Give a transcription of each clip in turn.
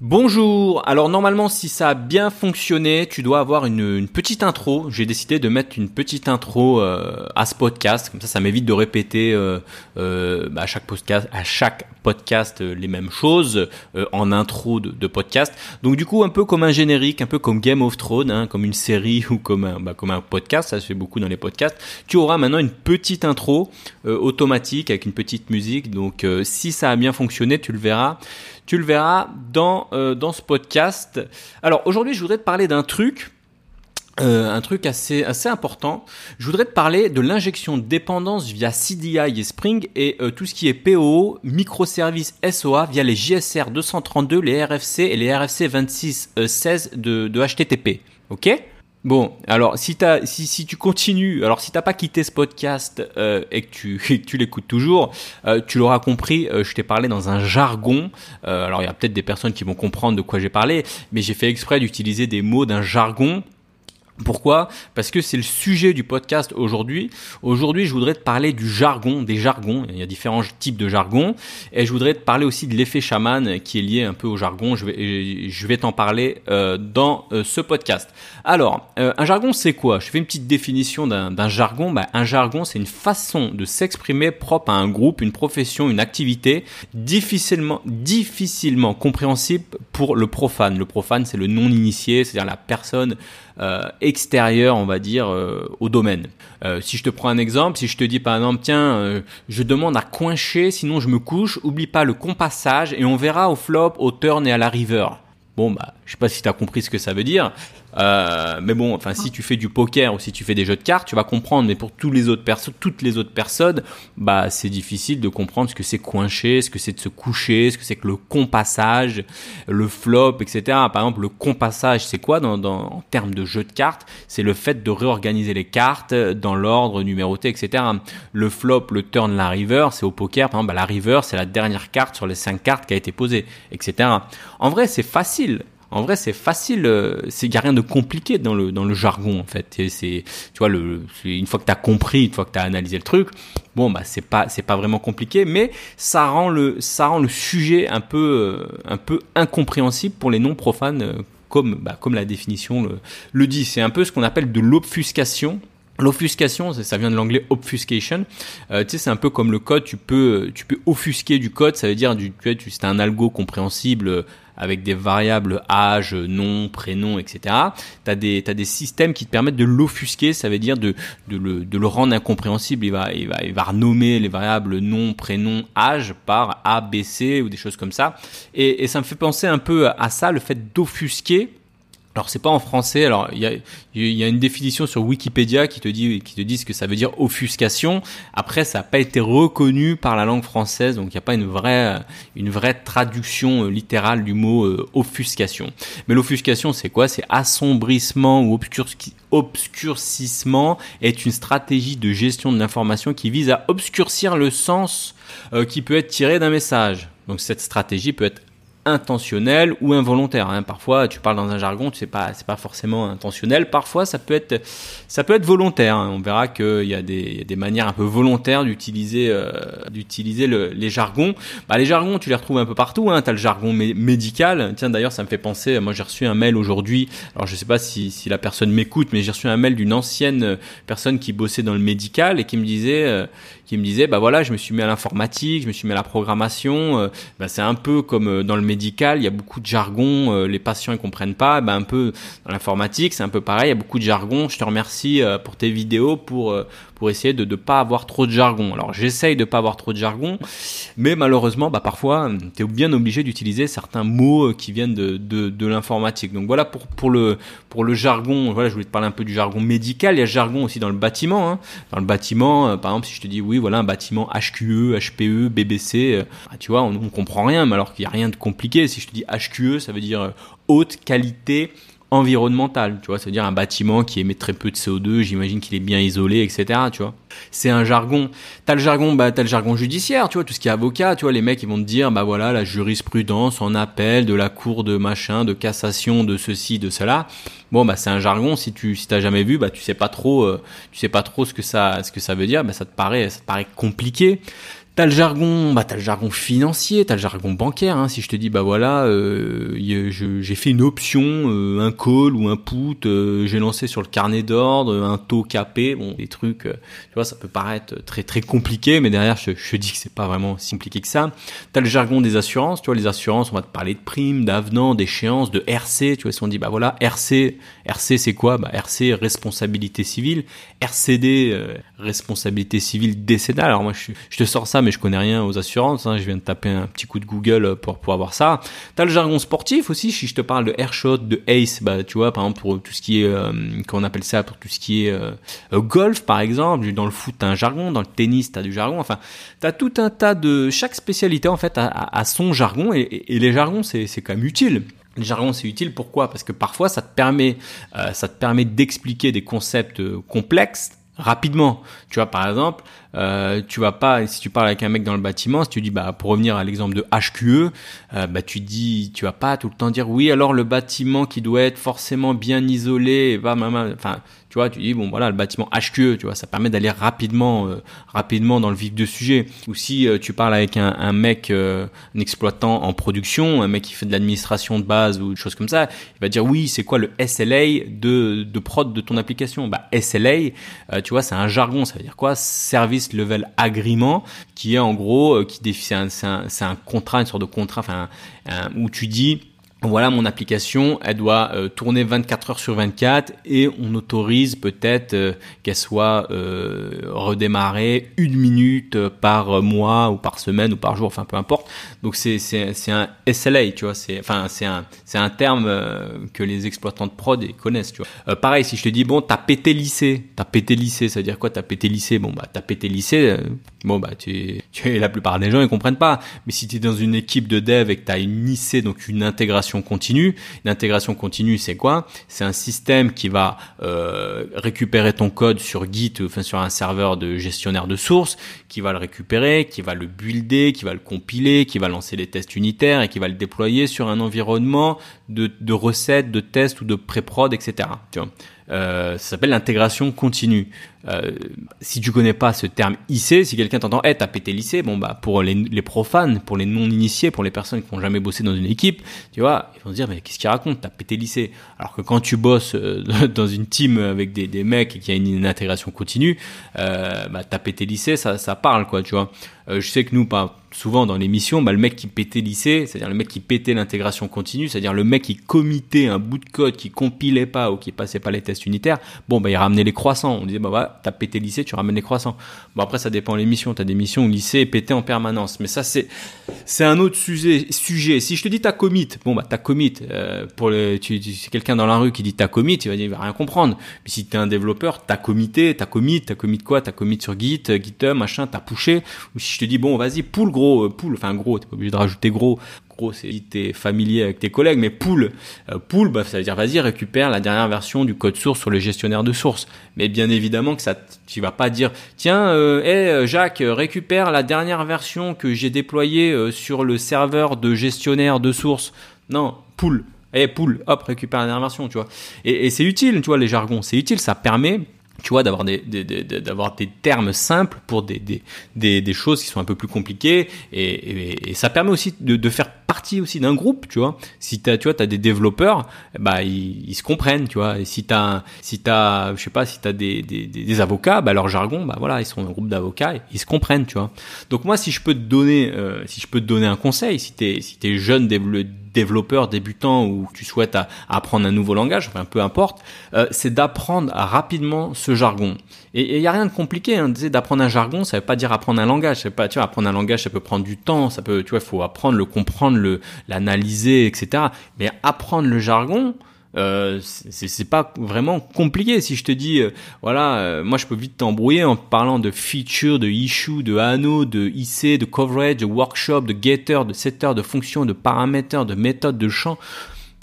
Bonjour, alors normalement si ça a bien fonctionné, tu dois avoir une, petite intro. J'ai décidé de mettre une petite intro euh, à ce podcast, comme ça ça m'évite de répéter euh, euh, bah, à chaque podcast, à chaque podcast les mêmes choses en intro de, podcast. Donc du coup un peu comme un générique, un peu comme Game of Thrones, hein, comme une série ou comme un, bah, comme un podcast, ça se fait beaucoup dans les podcasts. Tu auras maintenant une petite intro automatique avec une petite musique. Donc si ça a bien fonctionné, tu le verras tu le verras dans, euh, dans ce podcast. Alors aujourd'hui, je voudrais te parler d'un truc. Euh, un truc assez, assez important. Je voudrais te parler de l'injection de dépendance via CDI et Spring et euh, tout ce qui est PO, microservices SOA via les JSR 232, les RFC et les RFC 2616 de, de HTTP. Ok? Bon, alors si, as, si, tu continues, alors si t'as pas quitté ce podcast euh, et que tu, tu l'écoutes toujours, euh, tu l'auras compris, euh, je t'ai parlé dans un jargon. alors il y a peut-être des personnes qui vont comprendre de quoi j'ai parlé, mais j'ai fait exprès d'utiliser des mots d'un jargon pourquoi? Parce que c'est le sujet du podcast aujourd'hui. Aujourd'hui, je voudrais te parler du jargon, des jargons. Il y a différents types de jargon. Et je voudrais te parler aussi de l'effet chaman qui est lié un peu au jargon. Je vais, je vais t'en parler euh, dans euh, ce podcast. Alors, euh, un jargon, c'est quoi? Je fais une petite définition d'un jargon. Bah, un jargon, c'est une façon de s'exprimer propre à un groupe, une profession, une activité, difficilement, difficilement compréhensible pour le profane. Le profane, c'est le non-initié, c'est-à-dire la personne extérieur, on va dire, euh, au domaine. Euh, si je te prends un exemple, si je te dis par exemple, tiens, je demande à coincher, sinon je me couche, oublie pas le compassage et on verra au flop, au turn et à la river. Bon, bah, je sais pas si tu as compris ce que ça veut dire. Euh, mais bon, enfin, si tu fais du poker ou si tu fais des jeux de cartes, tu vas comprendre. Mais pour tous les autres personnes, toutes les autres personnes, bah, c'est difficile de comprendre ce que c'est coincher, ce que c'est de se coucher, ce que c'est que le compassage, le flop, etc. Par exemple, le compassage, c'est quoi dans, dans, en termes de jeu de cartes? C'est le fait de réorganiser les cartes dans l'ordre numéroté, etc. Le flop, le turn, la river, c'est au poker. Par exemple, bah, la river, c'est la dernière carte sur les cinq cartes qui a été posée, etc. En vrai, c'est facile en vrai, c'est facile. Euh, il n'y a rien de compliqué dans le, dans le jargon, en fait. C'est, tu vois, le, une fois que tu as compris, une fois que tu as analysé le truc, bon, bah, c'est pas, c'est pas vraiment compliqué, mais ça rend le, ça rend le sujet un peu, euh, un peu incompréhensible pour les non profanes, euh, comme, bah, comme la définition le, le dit. C'est un peu ce qu'on appelle de l'obfuscation. L'offuscation, ça vient de l'anglais obfuscation. Euh, tu sais, c'est un peu comme le code. Tu peux, tu peux offusquer du code. Ça veut dire, du, tu sais, c'est un algo compréhensible avec des variables âge, nom, prénom, etc. Tu as des, t'as des systèmes qui te permettent de l'offusquer, ça veut dire de, de, le, de le rendre incompréhensible. Il va, il, va, il va renommer les variables nom, prénom, âge par A, B, C ou des choses comme ça. Et, et ça me fait penser un peu à ça, le fait d'offusquer alors c'est pas en français. Alors il y a, une définition sur Wikipédia qui te dit qui te dit ce que ça veut dire offuscation. Après ça n'a pas été reconnu par la langue française, donc il n'y a pas une vraie une vraie traduction euh, littérale du mot euh, offuscation. Mais l'offuscation c'est quoi? C'est assombrissement ou obscurcissement est une stratégie de gestion de l'information qui vise à obscurcir le sens euh, qui peut être tiré d'un message. Donc cette stratégie peut être intentionnel ou involontaire. Hein. Parfois, tu parles dans un jargon, tu sais pas, c'est pas forcément intentionnel. Parfois, ça peut être, ça peut être volontaire. Hein. On verra qu'il y a des, manières un peu volontaires d'utiliser, euh, d'utiliser le, les jargons. Bah, les jargons, tu les retrouves un peu partout. Hein. Tu as le jargon médical. Tiens, d'ailleurs, ça me fait penser. Moi, j'ai reçu un mail aujourd'hui. Alors, je sais pas si, la personne m'écoute, mais j'ai reçu un mail d'une ancienne personne qui bossait dans le médical et qui me disait, euh, qui me disait, bah voilà, je me suis mis à l'informatique, je me suis mis à la programmation. Euh, bah, c'est un peu comme dans le médical il y a beaucoup de jargon, euh, les patients ils comprennent pas. Ben un peu dans l'informatique, c'est un peu pareil, il y a beaucoup de jargon. Je te remercie euh, pour tes vidéos, pour euh, pour essayer de ne pas avoir trop de jargon. Alors j'essaye de pas avoir trop de jargon, mais malheureusement, bah, parfois, tu es bien obligé d'utiliser certains mots qui viennent de, de, l'informatique. Donc voilà pour, pour, le, pour le jargon, voilà, je voulais te parler un peu du jargon médical, il y a jargon aussi dans le bâtiment. Hein. Dans le bâtiment, par exemple, si je te dis oui, voilà un bâtiment HQE, HPE, BBC, bah, tu vois, on, on comprend rien, mais alors qu'il n'y a rien de compliqué. Si je te dis HQE, ça veut dire haute qualité environnemental, tu vois, c'est-à-dire un bâtiment qui émet très peu de CO2, j'imagine qu'il est bien isolé, etc., tu vois. C'est un jargon. T'as le jargon, bah, t'as le jargon judiciaire, tu vois, tout ce qui est avocat, tu vois, les mecs, ils vont te dire, bah voilà, la jurisprudence en appel de la cour de machin, de cassation, de ceci, de cela. Bon, bah, c'est un jargon, si tu, si t'as jamais vu, bah, tu sais pas trop, euh, tu sais pas trop ce que ça, ce que ça veut dire, bah, ça te paraît, ça te paraît compliqué. T'as le jargon, bah t'as le jargon financier, t'as le jargon bancaire. Hein. Si je te dis bah voilà, euh, j'ai fait une option, euh, un call ou un put, euh, j'ai lancé sur le carnet d'ordre un taux capé, bon des trucs, tu vois, ça peut paraître très très compliqué, mais derrière je, je dis que c'est pas vraiment si compliqué que ça. T'as le jargon des assurances, tu vois, les assurances, on va te parler de primes, d'avenants, d'échéances, de RC, tu vois, si on dit bah voilà, RC, RC c'est quoi? Bah RC responsabilité civile, RCD responsabilité civile décennale. Alors moi je, je te sors ça mais je connais rien aux assurances. Hein. Je viens de taper un petit coup de Google pour, pour avoir ça. T'as le jargon sportif aussi. Si je te parle de Airshot, de Ace, bah tu vois, par exemple pour tout ce qui est, euh, qu'on appelle ça, pour tout ce qui est euh, euh, golf par exemple. Dans le foot, t'as un jargon. Dans le tennis, t'as du jargon. Enfin, t'as tout un tas de chaque spécialité en fait a, son jargon et, les jargons c'est c'est quand même utile. Le jargon, c'est utile. Pourquoi? Parce que parfois, ça te permet, ça te permet d'expliquer des concepts complexes rapidement. Tu vois, par exemple, euh, tu vas pas, si tu parles avec un mec dans le bâtiment, si tu dis, bah, pour revenir à l'exemple de HQE, euh, bah, tu dis, tu vas pas tout le temps dire, oui, alors le bâtiment qui doit être forcément bien isolé, va, enfin, tu vois, tu dis bon voilà le bâtiment HQE, tu vois, ça permet d'aller rapidement, euh, rapidement dans le vif du sujet. Ou si tu parles avec un, mec, un exploitant en production, un mec qui fait de l'administration de base ou des choses comme ça, il va dire oui, c'est quoi le SLA de, de prod de ton application? Bah SLA, tu vois, c'est un jargon, ça veut dire quoi? Service Level Agreement, qui est en gros, qui c'est un, contrat, une sorte de contrat, où tu dis voilà mon application, elle doit euh, tourner 24 heures sur 24 et on autorise peut-être euh, qu'elle soit euh, redémarrée une minute par mois ou par semaine ou par jour, enfin peu importe. Donc c'est c'est un SLA, tu vois, c'est enfin c'est un c'est un terme que les exploitants de prod connaissent, tu vois. pareil, si je te dis bon, t'as pété lycée, t'as pété lycée, ça veut dire quoi T'as pété lycée, bon bah t'as pété lycée, bon bah tu tu la plupart des gens ils comprennent pas. Mais si tu es dans une équipe de dev et que t'as une IC, donc une intégration continue. Une intégration continue, c'est quoi? C'est un système qui va euh, récupérer ton code sur Git, enfin sur un serveur de gestionnaire de sources, qui va le récupérer, qui va le builder, qui va le compiler, qui va lancer les tests unitaires et qui va le déployer sur un environnement de, de recettes, de tests ou de pré-prod, etc. euh, ça s'appelle l'intégration continue. Euh, si tu connais pas ce terme IC, si quelqu'un t'entend, eh, t'as pété lycée, bon bah pour les, profanes, pour les non initiés, pour les personnes qui n'ont jamais bossé dans une équipe, tu vois, ils vont se dire mais qu'est-ce qu'il raconte, t'as pété lycée. Alors que quand tu bosses euh, dans une team avec des, mecs et qu'il y a une, intégration continue, euh, bah t'as pété lycée, ça, ça parle quoi, tu vois. Euh, je sais que nous, pas souvent dans l'émission, bah, le mec qui pétait lycée, c'est-à-dire le mec qui pétait l'intégration continue, c'est-à-dire le mec qui committait un bout de code qui compilait pas ou qui passait pas les tests unitaires, bon bah il ramenait les croissants. On disait bah voilà, t'as pété lycée, tu ramènes les croissants. Bon après ça dépend de l'émission, t'as des missions où lycée est en permanence, mais ça c'est c'est un autre sujet. Si je te dis t'as commit, bon bah t'as commit. Euh, pour le, tu, tu c'est quelqu'un dans la rue qui dit t'as commit, il va dire il va rien comprendre. Puis si t'es un développeur, t'as commité, t'as commit, t'as commit quoi? T'as commit sur Git, GitHub, machin, t'as pushé. Ou je te dis bon vas-y pull gros, euh, pull, enfin gros, t'es pas obligé de rajouter gros. Gros, c'est si t'es familier avec tes collègues, mais pull, euh, pull, bah, ça veut dire vas-y récupère la dernière version du code source sur le gestionnaire de source. Mais bien évidemment que ça, tu vas pas dire tiens, euh, hey, Jacques, récupère la dernière version que j'ai déployée sur le serveur de gestionnaire de source. Non, pull. Eh, hey, pull, hop, récupère la dernière version, tu vois. Et c'est utile, tu vois, les jargons, c'est utile, ça permet tu vois, d'avoir des, d'avoir des termes simples pour des, des, des, choses qui sont un peu plus compliquées et, ça permet aussi de, de faire partie aussi d'un groupe, tu vois. Si tu vois, t'as des développeurs, bah ils, se comprennent, tu vois. Et si t'as, si t'as, je sais pas, si t'as des, des, des avocats, bah leur jargon, bah voilà, ils sont un groupe d'avocats, ils se comprennent, tu vois. Donc moi, si je peux te donner, euh, si je peux te donner un conseil, si t'es, si t'es jeune développeur développeur débutant ou tu souhaites apprendre un nouveau langage, enfin peu importe, euh, c'est d'apprendre rapidement ce jargon. Et il y a rien de compliqué, hein, d'apprendre un jargon, ça veut pas dire apprendre un langage, pas, tu vois, apprendre un langage, ça peut prendre du temps, ça peut, tu vois, faut apprendre, le comprendre, le l'analyser, etc. Mais apprendre le jargon, euh, c'est pas vraiment compliqué. Si je te dis, euh, voilà, euh, moi je peux vite t'embrouiller en parlant de feature, de issue, de anneau, de IC, de coverage, de workshop, de getter, de setter, de fonction, de paramètres, de méthode, de champ.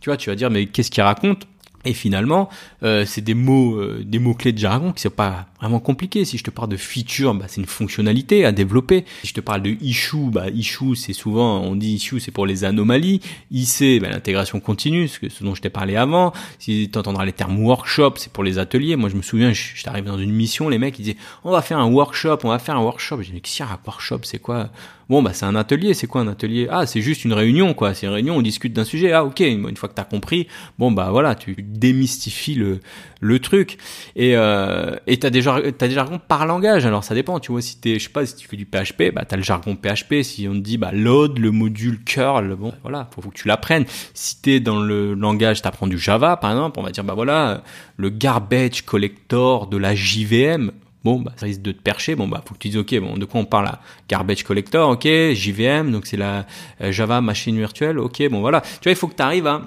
Tu vois, tu vas dire, mais qu'est-ce qu'il raconte? Et finalement, euh, c'est des mots, euh, des mots clés de jargon qui sont pas vraiment compliqués. Si je te parle de feature, bah, c'est une fonctionnalité à développer. Si je te parle de issue, bah, issue, c'est souvent, on dit issue, c'est pour les anomalies. IC, bah, l'intégration continue, ce, dont je t'ai parlé avant. Si tu entendras les termes workshop, c'est pour les ateliers. Moi, je me souviens, je, t'arrive dans une mission, les mecs, ils disaient, on va faire un workshop, on va faire un workshop. J'ai dit, a un workshop, c'est quoi? Bon, bah, c'est un atelier. C'est quoi un atelier? Ah, c'est juste une réunion, quoi. C'est une réunion, on discute d'un sujet. Ah, ok. Une fois que t'as compris, bon, bah, voilà, tu démystifie le, le truc. Et euh, et des t'as des jargons par langage. Alors ça dépend. Tu vois, si t'es, je sais pas, si tu fais du PHP, bah t'as le jargon PHP. Si on te dit bah load le module curl, bon voilà, faut, faut que tu l'apprennes. Si t'es dans le langage, t'apprends du Java par exemple, on va dire bah voilà le garbage collector de la JVM. Bon, bah, ça risque de te percher. Bon, bah, faut que tu dises, OK, bon, de quoi on parle là? Garbage collector, OK, JVM, donc c'est la euh, Java machine virtuelle, OK, bon, voilà. Tu vois, il faut que tu arrives à,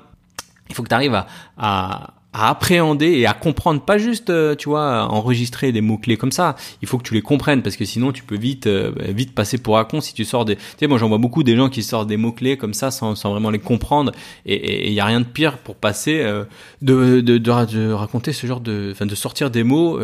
il faut que tu arrives à, à, à appréhender et à comprendre, pas juste, euh, tu vois, enregistrer des mots clés comme ça. Il faut que tu les comprennes parce que sinon tu peux vite, euh, vite passer pour un con si tu sors des. Tu sais, moi j'en vois beaucoup des gens qui sortent des mots clés comme ça sans, sans vraiment les comprendre et il y a rien de pire pour passer euh, de, de, de, raconter ce genre de, enfin de sortir des mots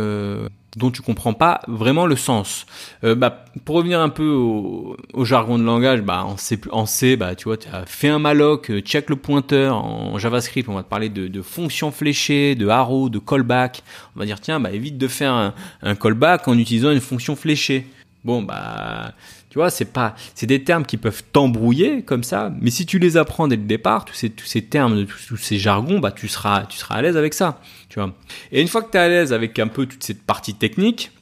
dont tu comprends pas vraiment le sens. Euh, bah, pour revenir un peu au, jargon de langage, bah, en C, en C bah, tu vois, tu as fait un malloc, euh, check le pointeur. En JavaScript, on va te parler de, de fonctions fléchées, de arrow, de callback. On va dire, tiens, bah, évite de faire un, un callback en utilisant une fonction fléchée. Bon, bah, tu vois, c'est pas, c'est des termes qui peuvent t'embrouiller comme ça, mais si tu les apprends dès le départ, tous ces, tous ces termes, tous, ces jargons, bah, tu seras, tu seras à l'aise avec ça, tu vois. Et une fois que tu es à l'aise avec un peu toute cette partie technique,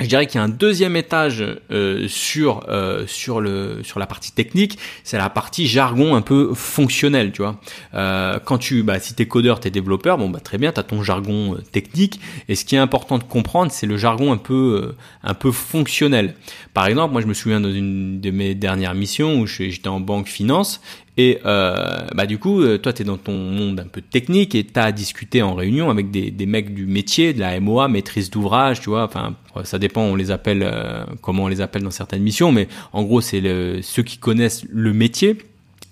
je dirais qu'il y a un deuxième étage euh, sur euh, sur le sur la partie technique, c'est la partie jargon un peu fonctionnel, tu vois. Euh, quand tu bah si t'es codeur, t'es développeur, bon bah très bien, t'as ton jargon euh, technique. Et ce qui est important de comprendre, c'est le jargon un peu euh, un peu fonctionnel. Par exemple, moi je me souviens dans une de mes dernières missions où j'étais en banque finance et euh, bah du coup, euh, toi, tu es dans ton monde un peu technique et tu as discuté en réunion avec des, des mecs du métier, de la MOA, maîtrise d'ouvrage, tu vois. Enfin, ça dépend, on les appelle euh, comment on les appelle dans certaines missions, mais en gros, c'est ceux qui connaissent le métier.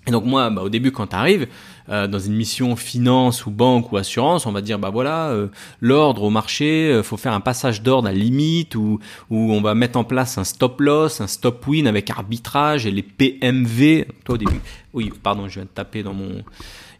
Et donc moi, bah, au début, quand tu arrives, euh, dans une mission finance ou banque ou assurance, on va dire bah voilà euh, l'ordre au marché, euh, faut faire un passage d'ordre à limite ou où on va mettre en place un stop loss, un stop win avec arbitrage et les PMV. Toi au début, oui pardon, je viens de taper dans mon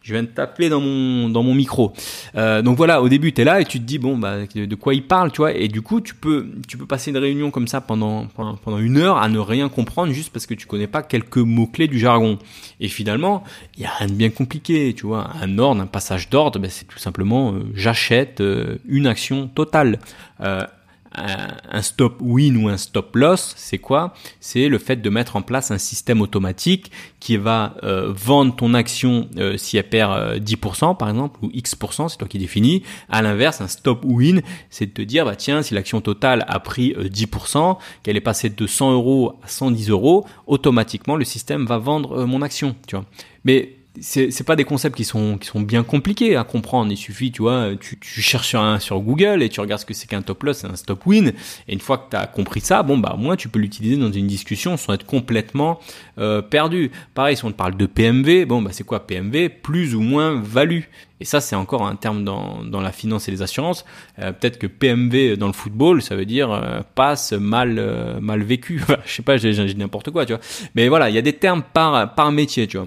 je viens de taper dans mon dans mon micro. Euh, donc voilà, au début tu es là et tu te dis bon bah de quoi il parle, tu vois et du coup tu peux tu peux passer une réunion comme ça pendant pendant, une heure à ne rien comprendre juste parce que tu connais pas quelques mots clés du jargon. Et finalement, il y a rien de bien compliqué, tu vois, un ordre, un passage d'ordre, ben, c'est tout simplement euh, j'achète euh, une action totale. Euh, un stop win ou un stop loss, c'est quoi? C'est le fait de mettre en place un système automatique qui va euh, vendre ton action euh, si elle perd 10% euh, par exemple ou X%, c'est toi qui définis. À l'inverse, un stop win, c'est de te dire bah tiens, si l'action totale a pris 10%, qu'elle est passée de 100 euros à 110 euros, automatiquement le système va vendre mon action, tu vois. Mais c'est pas des concepts qui sont qui sont bien compliqués à comprendre. Il suffit, tu vois, tu, cherches sur sur Google et tu regardes ce que c'est qu'un top loss, un stop win. Et une fois que tu as compris ça, bon bah au moins tu peux l'utiliser dans une discussion sans être complètement euh, perdu. Pareil, si on te parle de PMV, bon bah c'est quoi PMV Plus ou moins value. Et ça, c'est encore un terme dans, dans la finance et les assurances. Euh, Peut-être que PMV dans le football, ça veut dire euh, passe mal mal vécu. je sais pas, j'ai n'importe quoi, tu vois. Mais voilà, il y a des termes par par métier, tu vois.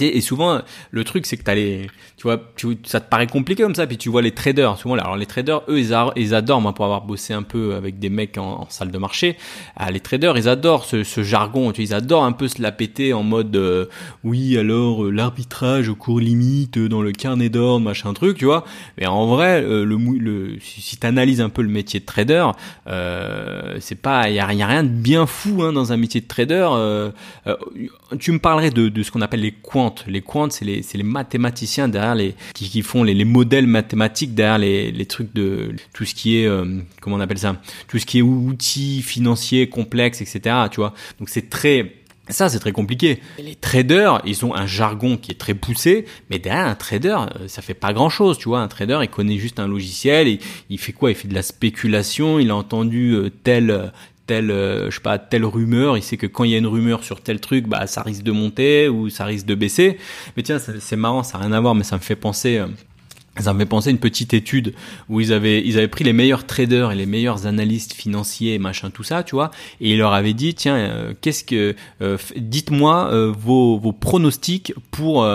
Et souvent, le truc, c'est que t'as les, tu vois, tu, ça te paraît compliqué comme ça, puis tu vois les traders. Souvent, alors les traders, eux, ils, adorent, moi, pour avoir bossé un peu avec des mecs en, salle de marché, ah, les traders, ils adorent ce, ce jargon. Tu ils adorent un peu se la péter en mode, euh, oui, alors euh, l'arbitrage au cours limite euh, dans le carnet d'ordre, machin truc, tu vois. Mais en vrai, le, le, si, t'analyses un peu le métier de trader, c'est pas, y a, y a, rien de bien fou hein, dans un métier de trader. tu me parlerais de, de ce qu'on appelle les coins les quants, c'est les, les, mathématiciens derrière les qui, font les, les, modèles mathématiques derrière les, trucs de tout ce qui est euh, comment on appelle ça, tout ce qui est outils financiers complexes, etc. Tu vois. Donc c'est très ça, c'est très compliqué. Les traders, ils ont un jargon qui est très poussé, mais derrière un trader, euh, ça fait pas grand chose, tu vois. Un trader, il connaît juste un logiciel, il fait quoi? Il fait de la spéculation, il a entendu euh, tel telle, euh, je sais pas, telle rumeur, il sait que quand il y a une rumeur sur tel truc, bah ça risque de monter ou ça risque de baisser. Mais tiens, c'est marrant, ça n'a rien à voir, mais ça me fait penser. Euh, Ça me fait penser à une petite étude où ils avaient, ils pris les meilleurs traders et les meilleurs analystes financiers machin tout ça, tu vois, et ils leur avaient dit tiens, euh, qu'est-ce que, dites-moi vos pronostics pour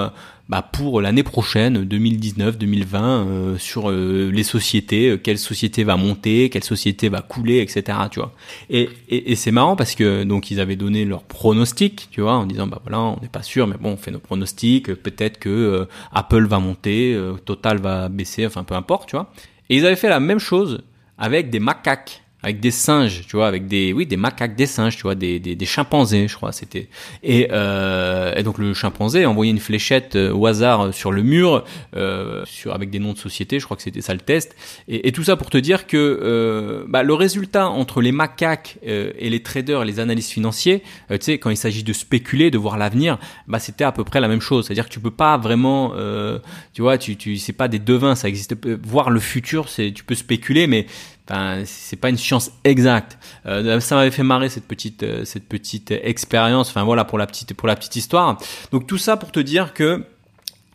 bah, pour l'année prochaine, 2019-2020, euh, sur euh, les sociétés, euh, quelle société va monter, quelle société va couler, etc. Tu vois. Et, et, et c'est marrant parce que donc ils avaient donné leur pronostic, tu vois, en disant bah voilà, on n'est pas sûr, mais bon, on fait nos pronostics. Peut-être que Apple va monter, Total va baisser, enfin peu importe, tu vois. Et ils avaient fait la même chose avec des macaques avec des singes, tu vois, avec des, oui, des macaques, des singes, tu vois, des, des, des chimpanzés, je crois, c'était. Et, euh, donc le chimpanzé envoyait une fléchette euh, au hasard sur le mur, euh, sur avec des noms de société, je crois que c'était ça le test. Et, tout ça pour te dire que euh, bah, le résultat entre les macaques euh, et les traders, et les analystes financiers, tu sais, quand il s'agit de spéculer, de voir l'avenir, bah c'était à peu près la même chose. C'est-à-dire que tu peux pas vraiment, tu vois, tu, tu, c'est pas des devins, ça existe. Voir le futur, c'est, tu peux spéculer, mais Enfin, c'est pas une science exacte. Euh, ça m'avait fait marrer cette petite euh, cette petite expérience. Enfin voilà pour la petite pour la petite histoire. Donc tout ça pour te dire que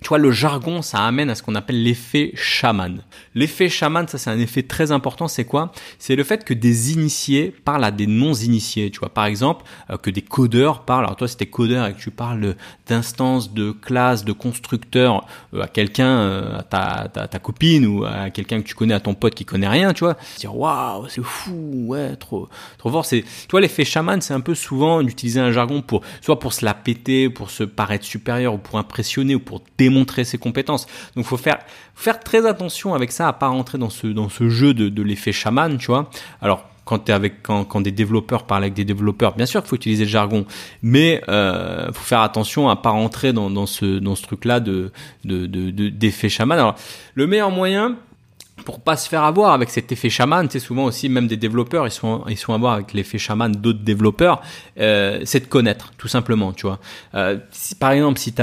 tu vois, le jargon, ça amène à ce qu'on appelle l'effet chaman. L'effet chaman, ça c'est un effet très important, c'est quoi? C'est le fait que des initiés parlent à des non-initiés, tu vois. Par exemple, euh, que des codeurs parlent, alors toi si t'es codeur et que tu parles d'instance, de classe, de constructeur euh, à quelqu'un, euh, à ta, ta, copine ou à quelqu'un que tu connais, à ton pote qui connaît rien, tu vois, dire waouh, c'est fou, ouais, trop, trop fort. C'est, toi l'effet chaman, c'est un peu souvent d'utiliser un jargon pour, soit pour se la péter, pour se paraître supérieur ou pour impressionner ou pour démontrer montrer ses compétences. Donc faut faire faire très attention avec ça à pas rentrer dans ce jeu de, l'effet chaman, tu vois. Alors quand avec quand, des développeurs parlent avec des développeurs, bien sûr qu'il faut utiliser le jargon, mais euh, faut faire attention à pas rentrer dans, ce dans truc là de de d'effet de, chaman. Alors le meilleur moyen pour pas se faire avoir avec cet effet chaman, tu sais, souvent aussi même des développeurs, ils sont ils sont à voir avec l'effet chaman d'autres développeurs, euh, c'est de connaître tout simplement, tu vois. Euh, par exemple, si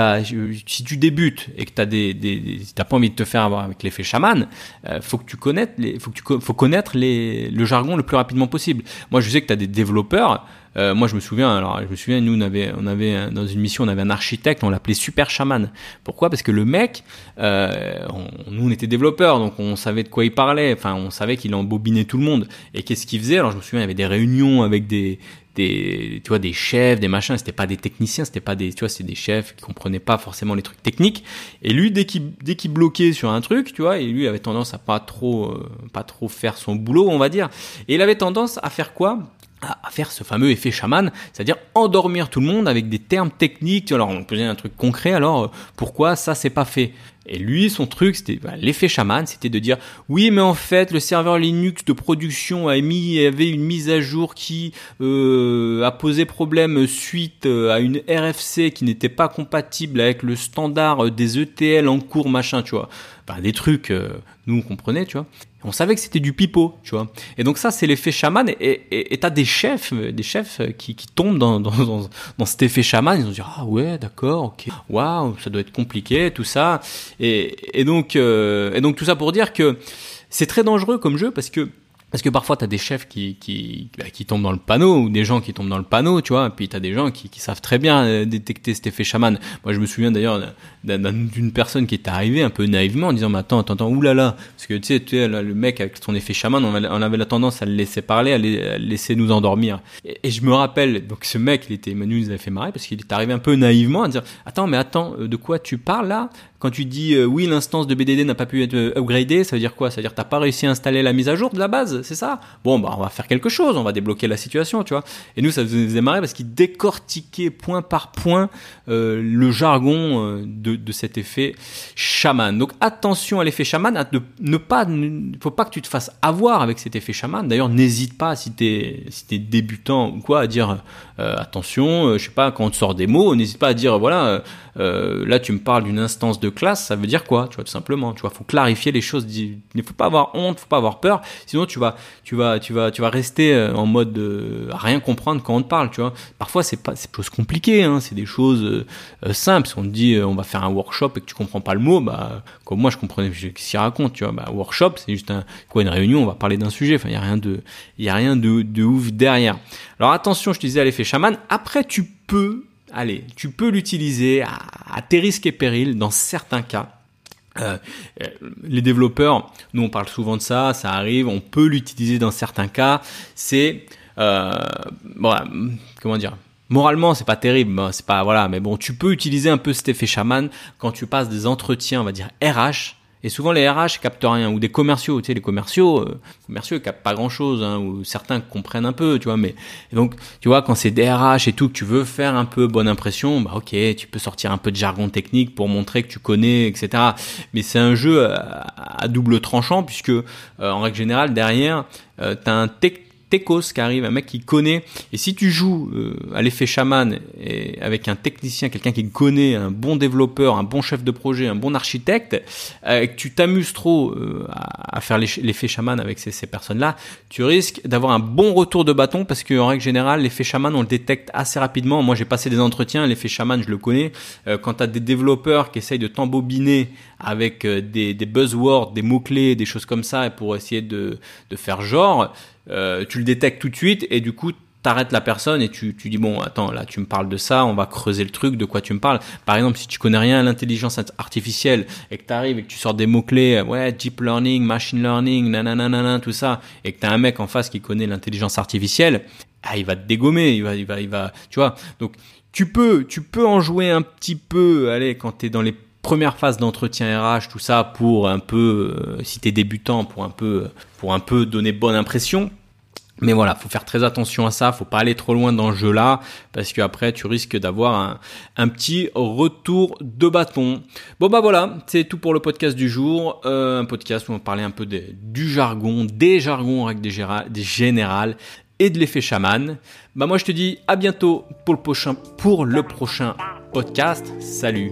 si tu débutes et que t'as des, t'as pas envie de te faire avoir avec l'effet chaman, euh, faut que tu connaisses faut que tu faut connaître les le jargon le plus rapidement possible. Moi, je sais que t'as des développeurs euh, moi, je me souviens, alors, je me souviens, nous, on avait, on avait, dans une mission, on avait un architecte, on l'appelait Super Shaman. Pourquoi? Parce que le mec, euh, nous, on était développeurs, donc on savait de quoi il parlait, enfin, on savait qu'il embobinait tout le monde. Et qu'est-ce qu'il faisait? Alors, je me souviens, il y avait des réunions avec des, des, tu vois, des chefs, des machins, c'était pas des techniciens, c'était pas des, tu vois, c'est des chefs qui comprenaient pas forcément les trucs techniques. Et lui, dès qu'il, dès qu'il bloquait sur un truc, tu vois, et lui avait tendance à pas trop, euh, pas trop faire son boulot, on va dire. Et il avait tendance à faire quoi? À faire ce fameux effet chaman, c'est-à-dire endormir tout le monde avec des termes techniques. Alors on peut dire un truc concret, alors euh, pourquoi ça c'est pas fait? Et lui, son truc, c'était bah, l'effet chaman, c'était de dire oui, mais en fait le serveur Linux de production a mis avait une mise à jour qui euh, a posé problème suite euh, à une RFC qui n'était pas compatible avec le standard des ETL en cours, machin, tu vois. Bah, des trucs, nous on comprenait, tu vois. On savait que c'était du pipeau, tu vois. Et donc ça, c'est l'effet chaman. Et t'as des chefs, des chefs qui, qui tombent dans, dans, dans, cet effet chaman. Ils vont dire ah ouais, d'accord, ok, waouh, ça doit être compliqué, tout ça. Et, donc euh, et donc tout ça pour dire que c'est très dangereux comme jeu parce que parce que parfois, tu as des chefs qui, qui, bah, qui tombent dans le panneau, ou des gens qui tombent dans le panneau, tu vois, et puis tu as des gens qui, savent très bien euh, détecter cet effet chaman. Moi, je me souviens d'ailleurs d'une personne qui est arrivée un peu naïvement en disant, mais attends, attends, attends, oulala, parce que tu sais, tu sais le mec avec son effet chaman, on avait, la tendance à le laisser parler, à, le laisser nous endormir. Et, je me rappelle, donc ce mec, il était, Manu nous avait fait marrer, parce qu'il est arrivé un peu naïvement à dire, attends, mais attends, euh, de quoi tu parles là? Quand tu dis euh, oui, l'instance de BDD n'a pas pu être euh, upgradée, ça veut dire quoi? Ça veut dire que t'as pas réussi à installer la mise à jour de la base, c'est ça? Bon, bah on va faire quelque chose, on va débloquer la situation, tu vois. Et nous, ça nous faisait marrer parce qu'il décortiquait point par point euh, le jargon de, de, cet effet chaman. Donc attention à l'effet chaman, à ne, pas, ne faut pas que tu te fasses avoir avec cet effet chaman. D'ailleurs, n'hésite pas si t'es si t'es débutant ou quoi à dire attention, je sais pas quand on te sort des mots, n'hésite pas à dire voilà là tu me parles d'une instance de classe, ça veut dire quoi Tu vois, tout simplement. Tu vois, faut clarifier les choses. Il ne faut pas avoir honte, faut pas avoir peur. Sinon, tu vas, tu vas, tu vas, tu vas rester euh, en mode rien comprendre quand on te parle. Tu vois. Parfois, c'est pas, c'est des choses compliquées. Hein, c'est des choses euh, euh, simples. Si on te dit, on va faire un workshop et que tu comprends pas le mot, bah, comme moi, je comprenais ce qu'il raconte. Tu vois, bah, workshop, c'est juste quoi, une réunion. On va parler d'un sujet. Il y a rien de, il a rien de, de ouf derrière. Alors attention, je te disais à l'effet chaman. Après, tu peux allez, tu peux l'utiliser à, tes risques et périls dans certains cas. Euh, euh, les développeurs, nous on parle souvent de ça, ça arrive, on peut l'utiliser dans certains cas. C'est euh, comment dire Moralement, c'est pas terrible, c'est pas voilà, mais bon, tu peux utiliser un peu cet effet chaman quand tu passes des entretiens, on va dire RH, et souvent les RH captent rien ou des commerciaux, tu sais les commerciaux, euh, commerciaux captent pas grand chose, hein, ou certains comprennent un peu, tu vois. Mais donc tu vois quand c'est des RH et tout que tu veux faire un peu bonne impression, bah ok, tu peux sortir un peu de jargon technique pour montrer que tu connais, etc. Mais c'est un jeu à, double tranchant puisque euh, en règle générale derrière euh, tu as un tech techos qui arrive, un mec qui connaît. Et si tu joues euh, à l'effet chaman et avec un technicien, quelqu'un qui connaît, un bon développeur, un bon chef de projet, un bon architecte, euh, que tu t'amuses trop euh, à, faire l'effet chaman avec ces, personnes-là, tu risques d'avoir un bon retour de bâton parce qu'en règle générale, l'effet chaman, on le détecte assez rapidement. Moi, j'ai passé des entretiens, l'effet chaman, je le connais. quand tu as des développeurs qui essayent de t'embobiner avec des, des buzzwords, des mots-clés, des choses comme ça, pour essayer de, de faire genre, euh, tu le détectes tout de suite et du coup t'arrêtes la personne et tu, tu dis bon attends là tu me parles de ça on va creuser le truc de quoi tu me parles par exemple si tu connais rien à l'intelligence artificielle et que t'arrives et que tu sors des mots clés euh, ouais deep learning machine learning nanana tout ça et que t'as un mec en face qui connaît l'intelligence artificielle ah il va te dégommer il va il va il va tu vois donc tu peux tu peux en jouer un petit peu allez quand t'es dans les première phase d'entretien RH, tout ça pour un peu, euh, si t'es débutant, pour un peu, pour un peu donner bonne impression. Mais voilà, faut faire très attention à ça, faut pas aller trop loin dans le jeu-là, parce qu'après tu risques d'avoir un, petit retour de bâton. Bon bah voilà, c'est tout pour le podcast du jour, euh, un podcast où on parlait un peu du jargon, des jargons en des, générales et de l'effet chaman. Bah moi je te dis à bientôt pour le prochain podcast. Salut